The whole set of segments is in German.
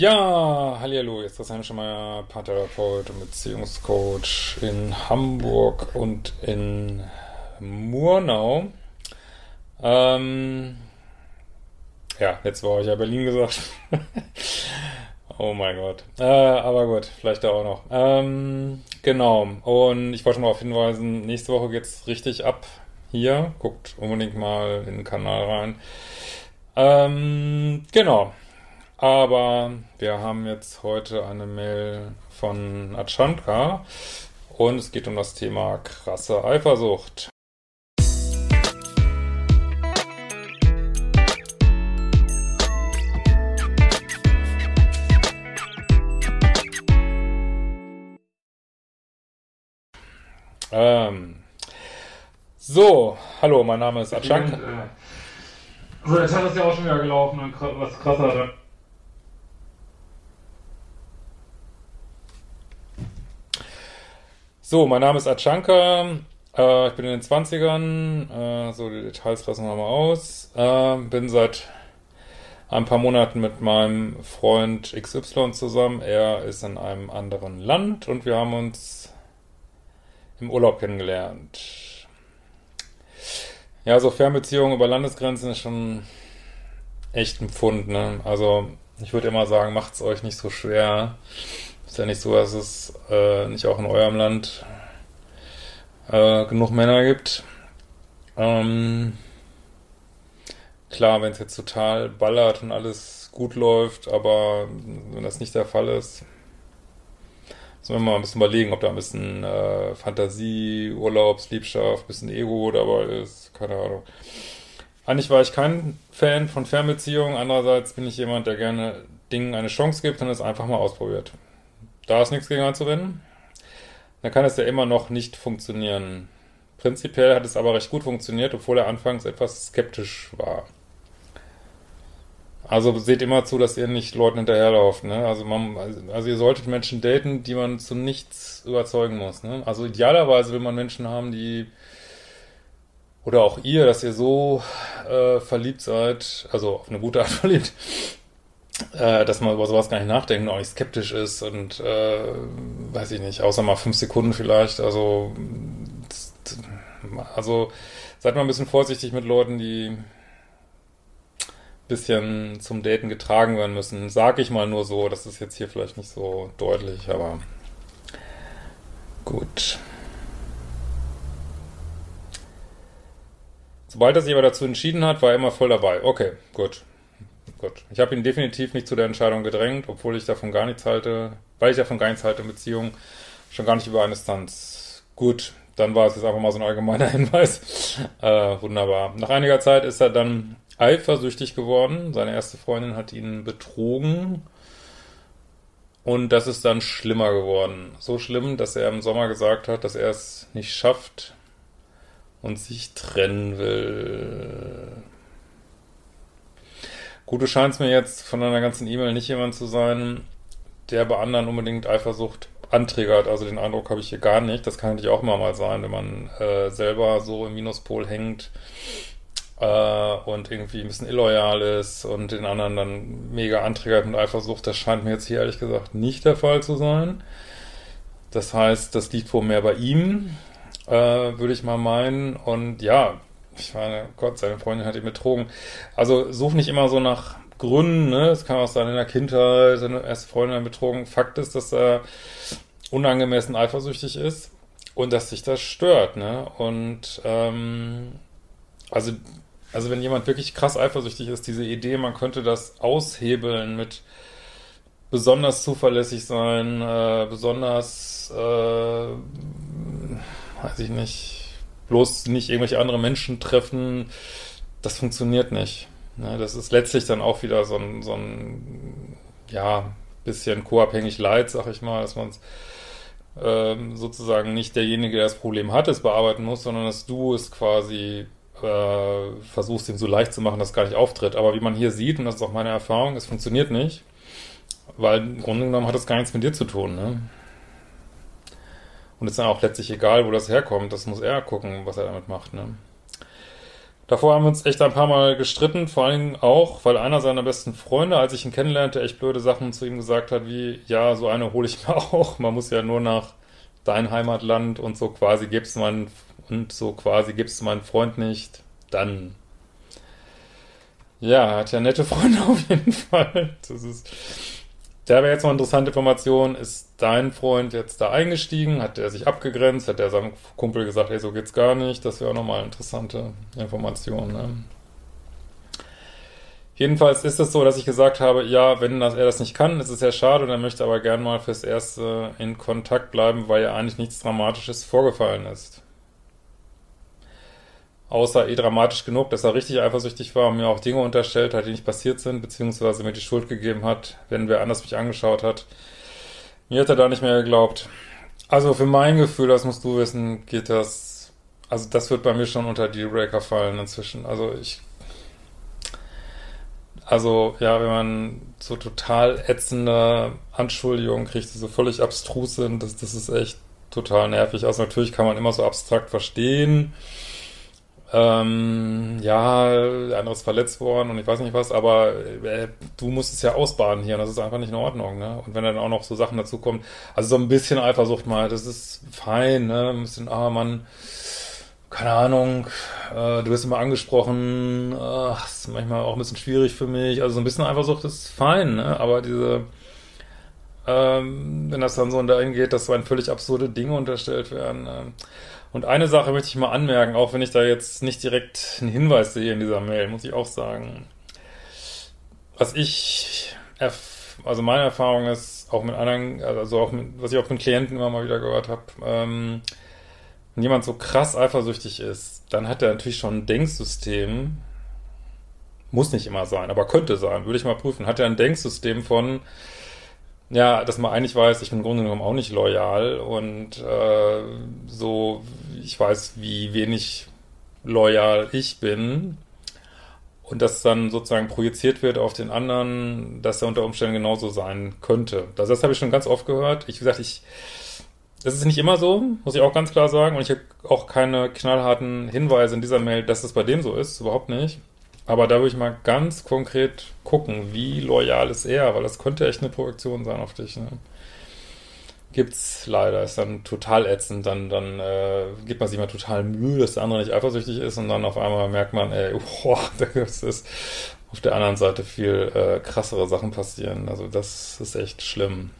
Ja, hallo, jetzt ist Christian Schemeier, Paartherapeut und Beziehungscoach in Hamburg und in Murnau. Ähm, ja, jetzt war ich ja Berlin gesagt. oh mein Gott. Äh, aber gut, vielleicht da auch noch. Ähm, genau. Und ich wollte schon mal darauf hinweisen, nächste Woche geht's richtig ab hier. Guckt unbedingt mal in den Kanal rein. Ähm, genau. Aber wir haben jetzt heute eine Mail von Achanka und es geht um das Thema krasse Eifersucht. Ähm, so, hallo, mein Name ist Achanka. Äh, so, der Tag ist ja auch schon wieder gelaufen und was krasser. So, mein Name ist Achanka. Äh, ich bin in den 20ern. Äh, so, die Details lassen wir mal aus. Äh, bin seit ein paar Monaten mit meinem Freund XY zusammen. Er ist in einem anderen Land und wir haben uns im Urlaub kennengelernt. Ja, so Fernbeziehungen über Landesgrenzen ist schon echt ein Pfund, ne? Also, ich würde immer sagen, macht's euch nicht so schwer. Ist ja nicht so, dass es äh, nicht auch in eurem Land äh, genug Männer gibt. Ähm, klar, wenn es jetzt total ballert und alles gut läuft, aber wenn das nicht der Fall ist, müssen wir mal ein bisschen überlegen, ob da ein bisschen äh, Fantasie, Urlaubs, Liebschaft, ein bisschen Ego dabei ist, keine Ahnung. Eigentlich war ich kein Fan von Fernbeziehungen, andererseits bin ich jemand, der gerne Dingen eine Chance gibt und es einfach mal ausprobiert. Da ist nichts gegen anzuwenden. Dann kann es ja immer noch nicht funktionieren. Prinzipiell hat es aber recht gut funktioniert, obwohl er anfangs etwas skeptisch war. Also seht immer zu, dass ihr nicht Leuten hinterherlauft. Ne? Also, man, also ihr solltet Menschen daten, die man zu nichts überzeugen muss. Ne? Also idealerweise will man Menschen haben, die oder auch ihr, dass ihr so äh, verliebt seid, also auf eine gute Art verliebt, äh, dass man über sowas gar nicht nachdenkt und auch nicht skeptisch ist und äh, weiß ich nicht, außer mal fünf Sekunden vielleicht. Also, also seid mal ein bisschen vorsichtig mit Leuten, die bisschen zum Daten getragen werden müssen. Sag ich mal nur so, das ist jetzt hier vielleicht nicht so deutlich, aber gut. Sobald er sich aber dazu entschieden hat, war er immer voll dabei. Okay, gut. Gut. Ich habe ihn definitiv nicht zu der Entscheidung gedrängt, obwohl ich davon gar nichts halte, weil ich davon gar nichts halte in Beziehungen, schon gar nicht über eine Distanz. Gut, dann war es jetzt einfach mal so ein allgemeiner Hinweis. Äh, wunderbar. Nach einiger Zeit ist er dann eifersüchtig geworden. Seine erste Freundin hat ihn betrogen. Und das ist dann schlimmer geworden. So schlimm, dass er im Sommer gesagt hat, dass er es nicht schafft und sich trennen will. Gut, du scheinst mir jetzt von deiner ganzen E-Mail nicht jemand zu sein, der bei anderen unbedingt Eifersucht antriggert. Also den Eindruck habe ich hier gar nicht. Das kann natürlich auch mal sein, wenn man äh, selber so im Minuspol hängt äh, und irgendwie ein bisschen illoyal ist und den anderen dann mega antriggert mit Eifersucht. Das scheint mir jetzt hier ehrlich gesagt nicht der Fall zu sein. Das heißt, das liegt wohl mehr bei ihm, äh, würde ich mal meinen. Und ja, ich meine, Gott, seine Freundin hat ihn betrogen. Also such nicht immer so nach Gründen, ne? Es kann auch sein, in der Kindheit seine erste Freundin betrogen. Fakt ist, dass er unangemessen eifersüchtig ist und dass sich das stört, ne? Und ähm, also, also wenn jemand wirklich krass eifersüchtig ist, diese Idee, man könnte das aushebeln mit besonders zuverlässig sein, äh, besonders, äh, weiß ich nicht, bloß nicht irgendwelche andere Menschen treffen, das funktioniert nicht. Ne, das ist letztlich dann auch wieder so ein, so ein ja, bisschen co-abhängig leid, sag ich mal, dass man ähm, sozusagen nicht derjenige, der das Problem hat, es bearbeiten muss, sondern dass du es quasi äh, versuchst, ihm so leicht zu machen, dass es gar nicht auftritt. Aber wie man hier sieht, und das ist auch meine Erfahrung, es funktioniert nicht, weil im Grunde genommen hat es gar nichts mit dir zu tun. Ne? Und es ist dann auch letztlich egal, wo das herkommt. Das muss er gucken, was er damit macht. Ne? Davor haben wir uns echt ein paar Mal gestritten, vor allem auch, weil einer seiner besten Freunde, als ich ihn kennenlernte, echt blöde Sachen zu ihm gesagt hat, wie, ja, so eine hole ich mir auch. Man muss ja nur nach dein Heimatland und so quasi gibt's mein, und so quasi gibt's meinen Freund nicht, dann. Ja, hat ja nette Freunde auf jeden Fall. Das ist, da wäre jetzt eine interessante Information. Ist dein Freund jetzt da eingestiegen? Hat er sich abgegrenzt? Hat er seinem Kumpel gesagt, hey, so geht's gar nicht? Das wäre auch nochmal interessante Information. Ne? Jedenfalls ist es so, dass ich gesagt habe, ja, wenn das, er das nicht kann, ist es ja schade und er möchte aber gern mal fürs Erste in Kontakt bleiben, weil ja eigentlich nichts Dramatisches vorgefallen ist. Außer eh dramatisch genug, dass er richtig eifersüchtig war und mir auch Dinge unterstellt hat, die nicht passiert sind, beziehungsweise mir die Schuld gegeben hat, wenn wer anders mich angeschaut hat. Mir hat er da nicht mehr geglaubt. Also für mein Gefühl, das musst du wissen, geht das, also das wird bei mir schon unter Dealbreaker fallen inzwischen. Also ich, also ja, wenn man so total ätzende Anschuldigungen kriegt, die so völlig abstrus sind, das, das ist echt total nervig. Also natürlich kann man immer so abstrakt verstehen, ähm, ja, der andere ist verletzt worden und ich weiß nicht was, aber äh, du musst es ja ausbaden hier und das ist einfach nicht in Ordnung, ne? Und wenn dann auch noch so Sachen dazu kommen, also so ein bisschen Eifersucht mal, das ist fein, ne? Ein bisschen, ah, Mann, keine Ahnung, äh, du wirst immer angesprochen, ach, ist manchmal auch ein bisschen schwierig für mich, also so ein bisschen Eifersucht ist fein, ne? Aber diese, ähm, wenn das dann so dahin geht, dass so ein völlig absurde Dinge unterstellt werden, äh, und eine Sache möchte ich mal anmerken, auch wenn ich da jetzt nicht direkt einen Hinweis sehe in dieser Mail, muss ich auch sagen. Was ich, also meine Erfahrung ist, auch mit anderen, also auch mit, was ich auch mit Klienten immer mal wieder gehört habe, ähm, wenn jemand so krass eifersüchtig ist, dann hat er natürlich schon ein Denksystem, muss nicht immer sein, aber könnte sein, würde ich mal prüfen, hat er ein Denksystem von, ja, dass man eigentlich weiß, ich bin im Grunde genommen auch nicht loyal und äh, so, ich weiß, wie wenig loyal ich bin und das dann sozusagen projiziert wird auf den anderen, dass er unter Umständen genauso sein könnte. Das, das habe ich schon ganz oft gehört. Ich, wie gesagt, ich, das ist nicht immer so, muss ich auch ganz klar sagen und ich habe auch keine knallharten Hinweise in dieser Mail, dass es bei dem so ist, überhaupt nicht. Aber da würde ich mal ganz konkret gucken, wie loyal ist er, weil das könnte echt eine Projektion sein auf dich. Ne? Gibt's leider, ist dann total ätzend, dann, dann äh, gibt man sich mal total Mühe, dass der andere nicht eifersüchtig ist und dann auf einmal merkt man, ey, boah, das ist auf der anderen Seite viel äh, krassere Sachen passieren. Also das ist echt schlimm.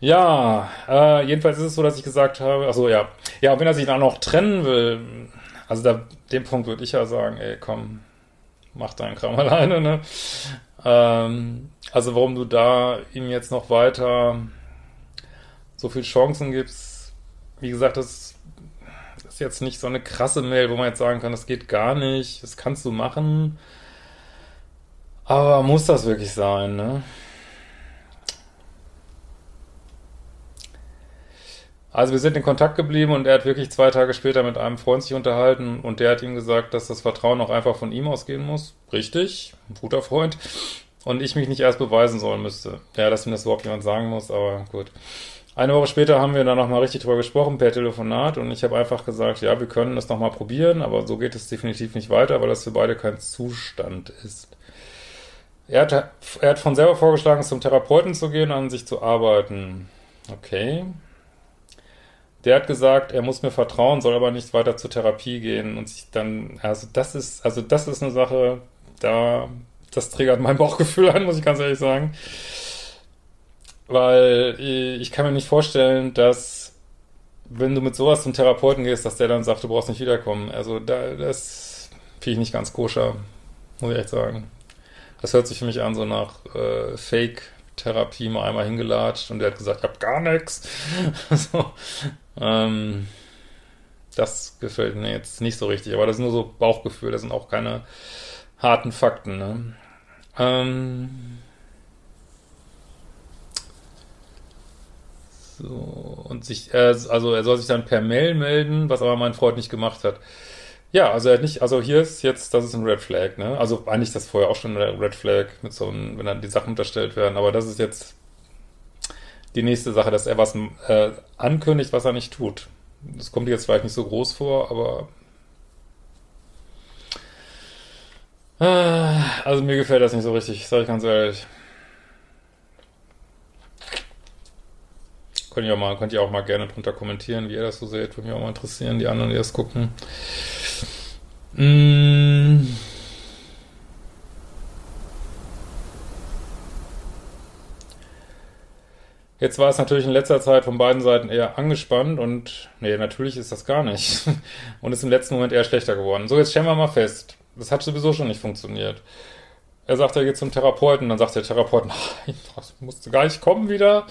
Ja, äh, jedenfalls ist es so, dass ich gesagt habe, also ja, ja, wenn er sich dann noch trennen will, also da, dem Punkt würde ich ja sagen, ey, komm, mach deinen Kram alleine, ne? Ähm, also warum du da ihm jetzt noch weiter so viel Chancen gibst, wie gesagt, das ist jetzt nicht so eine krasse Mail, wo man jetzt sagen kann, das geht gar nicht, das kannst du machen. Aber muss das wirklich sein, ne? Also wir sind in Kontakt geblieben und er hat wirklich zwei Tage später mit einem Freund sich unterhalten und der hat ihm gesagt, dass das Vertrauen auch einfach von ihm ausgehen muss. Richtig, ein guter Freund. Und ich mich nicht erst beweisen sollen müsste. Ja, dass ihm das überhaupt jemand sagen muss, aber gut. Eine Woche später haben wir dann nochmal richtig drüber gesprochen per Telefonat und ich habe einfach gesagt, ja, wir können das nochmal probieren, aber so geht es definitiv nicht weiter, weil das für beide kein Zustand ist. Er hat, er hat von selber vorgeschlagen, zum Therapeuten zu gehen, an sich zu arbeiten. Okay, der hat gesagt, er muss mir vertrauen, soll aber nicht weiter zur Therapie gehen und sich dann, also das ist, also das ist eine Sache, da, das triggert mein Bauchgefühl an, muss ich ganz ehrlich sagen. Weil ich kann mir nicht vorstellen, dass wenn du mit sowas zum Therapeuten gehst, dass der dann sagt, du brauchst nicht wiederkommen. Also da, das finde ich nicht ganz koscher, muss ich echt sagen. Das hört sich für mich an so nach äh, Fake Therapie mal einmal hingelatscht und der hat gesagt, ich hab gar nichts. so, ähm, das gefällt mir jetzt nicht so richtig, aber das ist nur so Bauchgefühl, das sind auch keine harten Fakten, ne? Ähm so, und sich, äh, also er soll sich dann per Mail melden, was aber mein Freund nicht gemacht hat. Ja, also er hat nicht, also hier ist jetzt, das ist ein Red Flag, ne? Also eigentlich das vorher auch schon ein Red Flag mit so einem, wenn dann die Sachen unterstellt werden, aber das ist jetzt die nächste Sache, dass er was äh, ankündigt, was er nicht tut. Das kommt jetzt vielleicht nicht so groß vor, aber äh, also mir gefällt das nicht so richtig, sage ich ganz ehrlich. Könnt ihr auch mal, könnt ihr auch mal gerne drunter kommentieren, wie ihr das so seht. Würde mich auch mal interessieren, die anderen, die das gucken. Mmh. Jetzt war es natürlich in letzter Zeit von beiden Seiten eher angespannt und nee, natürlich ist das gar nicht. Und ist im letzten Moment eher schlechter geworden. So, jetzt stellen wir mal fest. Das hat sowieso schon nicht funktioniert. Er sagt, er geht zum Therapeuten, dann sagt der Therapeut, nein, das musste gar nicht kommen wieder.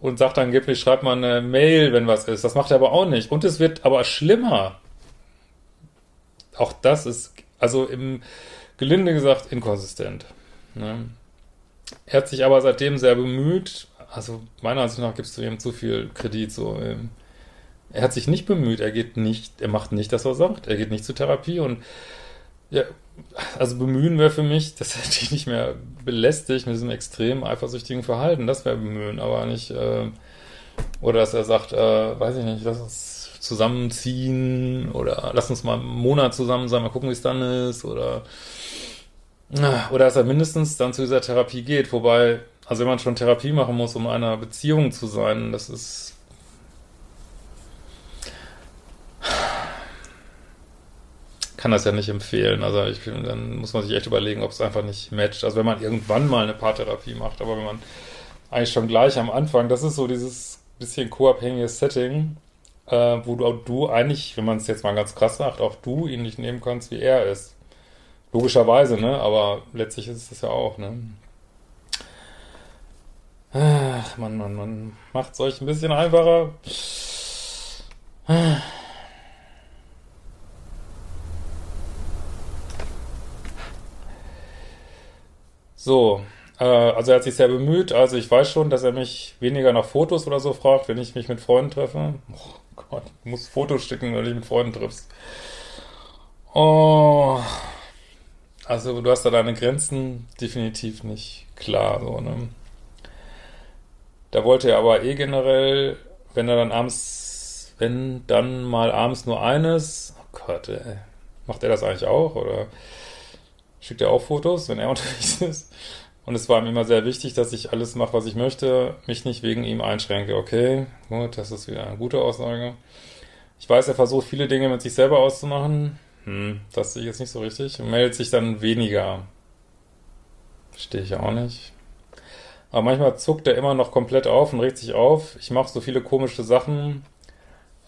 Und sagt angeblich, schreibt mal eine Mail, wenn was ist. Das macht er aber auch nicht. Und es wird aber schlimmer. Auch das ist, also im Gelinde gesagt, inkonsistent. Ne? Er hat sich aber seitdem sehr bemüht, also meiner Ansicht nach gibst du ihm zu viel Kredit. So, ähm, er hat sich nicht bemüht, er geht nicht, er macht nicht das, was er sagt, er geht nicht zur Therapie und ja, also bemühen wäre für mich, dass er dich nicht mehr belästigt mit diesem extrem eifersüchtigen Verhalten. Das wäre bemühen, aber nicht, äh, oder dass er sagt, äh, weiß ich nicht, lass uns zusammenziehen oder lass uns mal einen Monat zusammen sein, mal gucken, wie es dann ist oder oder dass er mindestens dann zu dieser Therapie geht, wobei also wenn man schon Therapie machen muss, um einer Beziehung zu sein, das ist kann das ja nicht empfehlen. Also ich finde, dann muss man sich echt überlegen, ob es einfach nicht matcht. Also wenn man irgendwann mal eine Paartherapie macht, aber wenn man eigentlich schon gleich am Anfang, das ist so dieses bisschen co-abhängiges Setting, äh, wo du, du eigentlich, wenn man es jetzt mal ganz krass sagt, auch du ihn nicht nehmen kannst, wie er ist. Logischerweise, ne? Aber letztlich ist es das ja auch, ne? Ach, Mann, Mann, Mann. Macht es euch ein bisschen einfacher. So, äh, also er hat sich sehr bemüht. Also ich weiß schon, dass er mich weniger nach Fotos oder so fragt, wenn ich mich mit Freunden treffe. Oh Gott, du musst Fotos schicken, wenn du dich mit Freunden triffst. Oh. Also du hast da deine Grenzen definitiv nicht klar, so, ne? Da wollte er aber eh generell, wenn er dann abends, wenn dann mal abends nur eines, oh Gott, ey, macht er das eigentlich auch oder schickt er auch Fotos, wenn er unterwegs ist? Und es war ihm immer sehr wichtig, dass ich alles mache, was ich möchte, mich nicht wegen ihm einschränke. Okay, gut, das ist wieder eine gute Aussage. Ich weiß, er versucht viele Dinge mit sich selber auszumachen. Hm, das sehe ich jetzt nicht so richtig. Und meldet sich dann weniger. Verstehe ich auch nicht. Aber manchmal zuckt er immer noch komplett auf und regt sich auf. Ich mache so viele komische Sachen.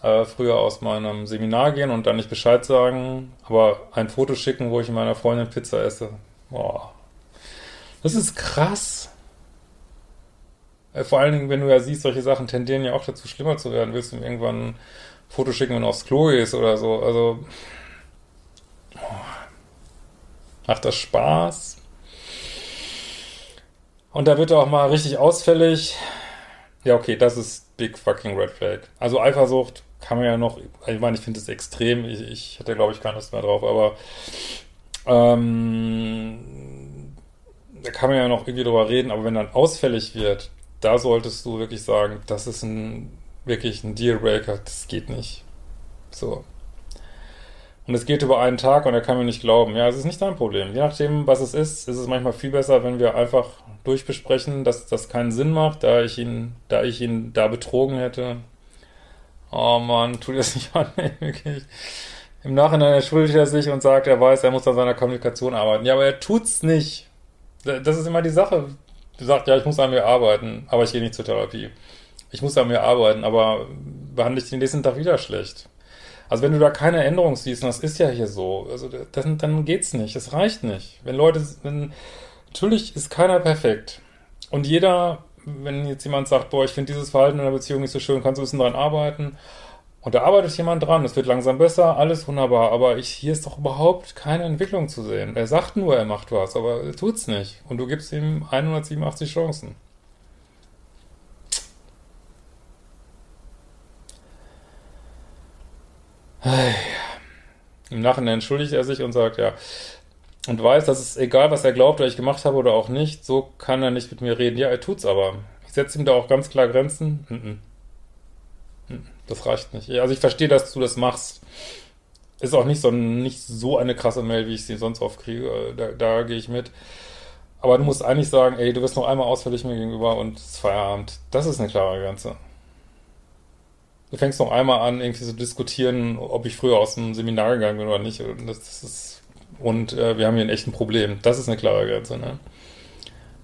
Äh, früher aus meinem Seminar gehen und dann nicht Bescheid sagen, aber ein Foto schicken, wo ich meiner Freundin Pizza esse. Boah. Das ist krass. Äh, vor allen Dingen, wenn du ja siehst, solche Sachen tendieren ja auch dazu, schlimmer zu werden. Willst du ihm irgendwann ein Foto schicken, wenn du aufs Klo gehst oder so. Also. Macht das Spaß? Und da wird er auch mal richtig ausfällig. Ja, okay, das ist big fucking red flag. Also Eifersucht kann man ja noch, ich meine, ich finde es extrem. Ich, ich hatte, glaube ich, keine Lust mehr drauf, aber ähm, da kann man ja noch irgendwie drüber reden, aber wenn dann ausfällig wird, da solltest du wirklich sagen, das ist ein wirklich ein Dealbreaker, das geht nicht. So. Und es geht über einen Tag und er kann mir nicht glauben. Ja, es ist nicht dein Problem. Je nachdem, was es ist, ist es manchmal viel besser, wenn wir einfach durchbesprechen, dass das keinen Sinn macht, da ich ihn, da ich ihn da betrogen hätte. Oh man, tu das nicht an, wirklich. Im Nachhinein entschuldigt er sich und sagt, er weiß, er muss an seiner Kommunikation arbeiten. Ja, aber er tut's nicht. Das ist immer die Sache. Du sagst, ja, ich muss an mir arbeiten, aber ich gehe nicht zur Therapie. Ich muss an mir arbeiten, aber behandle ich den nächsten Tag wieder schlecht. Also wenn du da keine Änderung siehst, und das ist ja hier so, also dann, dann geht's nicht, es reicht nicht. Wenn Leute, wenn, natürlich ist keiner perfekt. Und jeder, wenn jetzt jemand sagt, boah, ich finde dieses Verhalten in einer Beziehung nicht so schön, kannst du ein bisschen dran arbeiten. Und da arbeitet jemand dran, es wird langsam besser, alles wunderbar, aber ich, hier ist doch überhaupt keine Entwicklung zu sehen. Er sagt nur, er macht was, aber er tut's nicht. Und du gibst ihm 187 Chancen. Im Nachhinein entschuldigt er sich und sagt, ja, und weiß, dass es egal, was er glaubt, oder ich gemacht habe oder auch nicht, so kann er nicht mit mir reden. Ja, er tut's aber. Ich setze ihm da auch ganz klar Grenzen. Das reicht nicht. Also ich verstehe, dass du das machst. Ist auch nicht so, nicht so eine krasse Mail, wie ich sie sonst oft kriege. Da, da gehe ich mit. Aber du musst eigentlich sagen, ey, du bist noch einmal ausfällig mir gegenüber und es ist Feierabend. Das ist eine klare Grenze. Du fängst noch einmal an, irgendwie zu diskutieren, ob ich früher aus dem Seminar gegangen bin oder nicht. Und, das, das ist, und äh, wir haben hier ein echtes Problem. Das ist eine klare Grenze. Ne?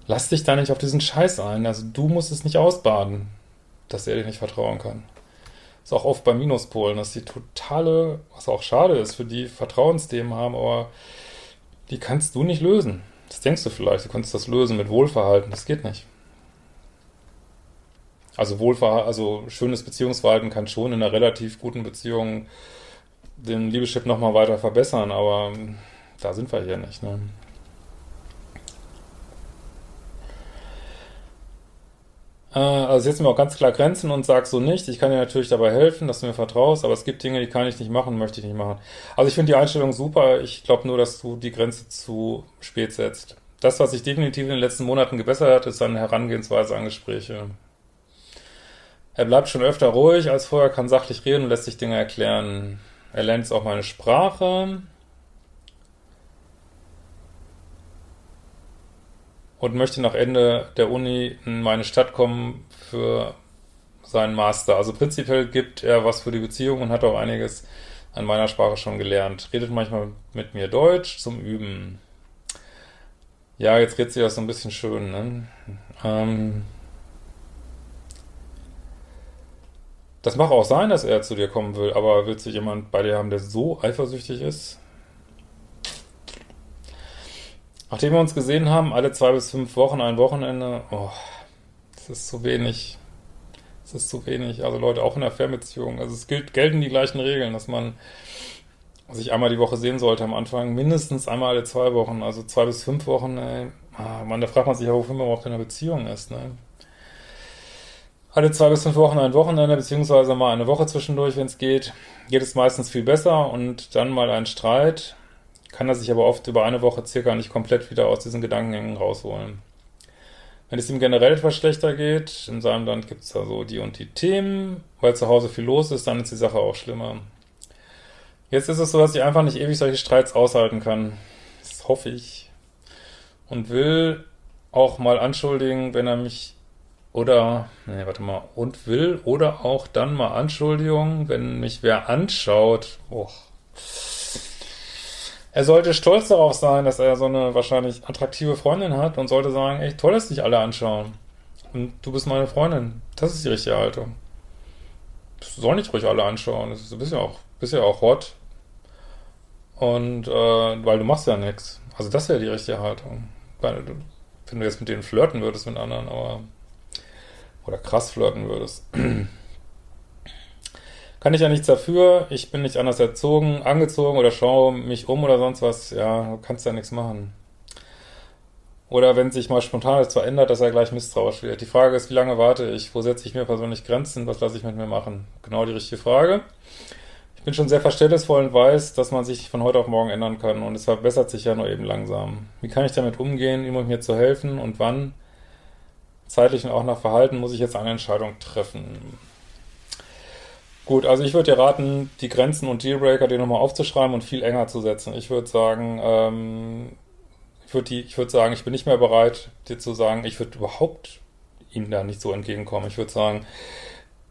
Lass dich da nicht auf diesen Scheiß ein. Also du musst es nicht ausbaden, dass er dir nicht vertrauen kann. ist auch oft bei Minuspolen, dass die totale, was auch schade ist, für die Vertrauensthemen haben, aber die kannst du nicht lösen. Das denkst du vielleicht, du kannst das lösen mit Wohlverhalten. Das geht nicht. Also Wohlverhalten, also schönes Beziehungsverhalten kann schon in einer relativ guten Beziehung den Liebeschip nochmal weiter verbessern, aber da sind wir hier nicht. Ne? Äh, also setzen wir auch ganz klar Grenzen und sag so nicht. Ich kann dir natürlich dabei helfen, dass du mir vertraust, aber es gibt Dinge, die kann ich nicht machen, möchte ich nicht machen. Also ich finde die Einstellung super. Ich glaube nur, dass du die Grenze zu spät setzt. Das, was sich definitiv in den letzten Monaten gebessert hat, ist seine Herangehensweise an Gespräche. Er bleibt schon öfter ruhig als vorher, kann sachlich reden und lässt sich Dinge erklären. Er lernt jetzt auch meine Sprache. Und möchte nach Ende der Uni in meine Stadt kommen für seinen Master. Also prinzipiell gibt er was für die Beziehung und hat auch einiges an meiner Sprache schon gelernt. Redet manchmal mit mir Deutsch zum Üben. Ja, jetzt redet sie das so ein bisschen schön, ne? Ähm, Das mag auch sein, dass er zu dir kommen will, aber willst du jemand bei dir haben, der so eifersüchtig ist? Nachdem wir uns gesehen haben, alle zwei bis fünf Wochen, ein Wochenende, oh, das ist zu wenig. Das ist zu wenig. Also Leute, auch in der Fernbeziehung. Also es gilt, gelten die gleichen Regeln, dass man sich einmal die Woche sehen sollte am Anfang. Mindestens einmal alle zwei Wochen. Also zwei bis fünf Wochen, ey. Ah, man, da fragt man sich ja, wofür man überhaupt in einer Beziehung ist, ne? Alle zwei bis fünf Wochen ein Wochenende, beziehungsweise mal eine Woche zwischendurch, wenn es geht, geht es meistens viel besser und dann mal ein Streit, kann er sich aber oft über eine Woche circa nicht komplett wieder aus diesen Gedankengängen rausholen. Wenn es ihm generell etwas schlechter geht, in seinem Land gibt es da so die und die Themen, weil zu Hause viel los ist, dann ist die Sache auch schlimmer. Jetzt ist es so, dass ich einfach nicht ewig solche Streits aushalten kann. Das hoffe ich. Und will auch mal anschuldigen, wenn er mich oder, nee, warte mal, und will oder auch dann mal Anschuldigung, wenn mich wer anschaut. Oh. Er sollte stolz darauf sein, dass er so eine wahrscheinlich attraktive Freundin hat und sollte sagen, ey, toll, dass dich alle anschauen. Und du bist meine Freundin. Das ist die richtige Haltung. Das soll nicht ruhig alle anschauen. Das ist, du bist ja auch, bist ja auch hot. Und, äh, weil du machst ja nichts. Also das wäre die richtige Haltung. Wenn du jetzt mit denen flirten würdest mit anderen, aber oder krass flirten würdest. Kann ich ja nichts dafür, ich bin nicht anders erzogen, angezogen oder schaue mich um oder sonst was, ja, kannst ja nichts machen. Oder wenn sich mal spontan etwas verändert, dass er gleich misstrauisch wird. Die Frage ist, wie lange warte ich? Wo setze ich mir persönlich Grenzen? Was lasse ich mit mir machen? Genau die richtige Frage. Ich bin schon sehr verständnisvoll und weiß, dass man sich von heute auf morgen ändern kann und es verbessert sich ja nur eben langsam. Wie kann ich damit umgehen, ihm und mir zu helfen und wann? Zeitlich und auch nach Verhalten muss ich jetzt eine Entscheidung treffen. Gut, also ich würde dir raten, die Grenzen und Dealbreaker dir nochmal aufzuschreiben und viel enger zu setzen. Ich würde sagen, ähm, ich würde ich würde sagen, ich bin nicht mehr bereit, dir zu sagen, ich würde überhaupt ihm da nicht so entgegenkommen. Ich würde sagen,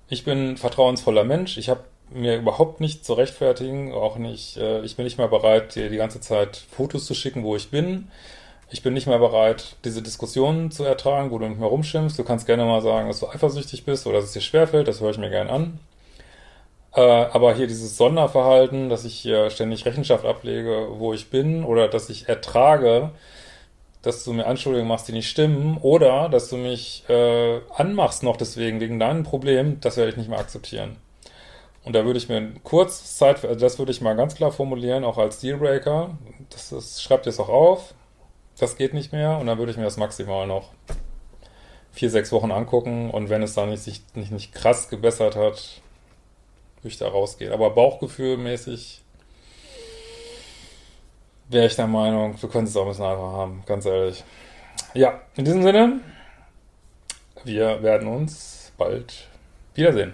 ich bin ein vertrauensvoller Mensch, ich habe mir überhaupt nicht zu rechtfertigen, auch nicht, äh, ich bin nicht mehr bereit, dir die ganze Zeit Fotos zu schicken, wo ich bin. Ich bin nicht mehr bereit, diese Diskussionen zu ertragen, wo du nicht mehr rumschimpfst. Du kannst gerne mal sagen, dass du eifersüchtig bist oder dass es dir schwerfällt, das höre ich mir gerne an. Äh, aber hier dieses Sonderverhalten, dass ich hier ständig Rechenschaft ablege, wo ich bin, oder dass ich ertrage, dass du mir Anschuldigungen machst, die nicht stimmen, oder dass du mich äh, anmachst noch deswegen, wegen deinem Problem, das werde ich nicht mehr akzeptieren. Und da würde ich mir kurz Zeit, also das würde ich mal ganz klar formulieren, auch als Dealbreaker. Das, das schreibt es auch auf. Das geht nicht mehr. Und dann würde ich mir das maximal noch vier, sechs Wochen angucken. Und wenn es dann nicht, sich nicht, nicht krass gebessert hat, würde ich da rausgehen. Aber Bauchgefühlmäßig wäre ich der Meinung, wir können es auch ein bisschen einfacher haben, ganz ehrlich. Ja, in diesem Sinne, wir werden uns bald wiedersehen.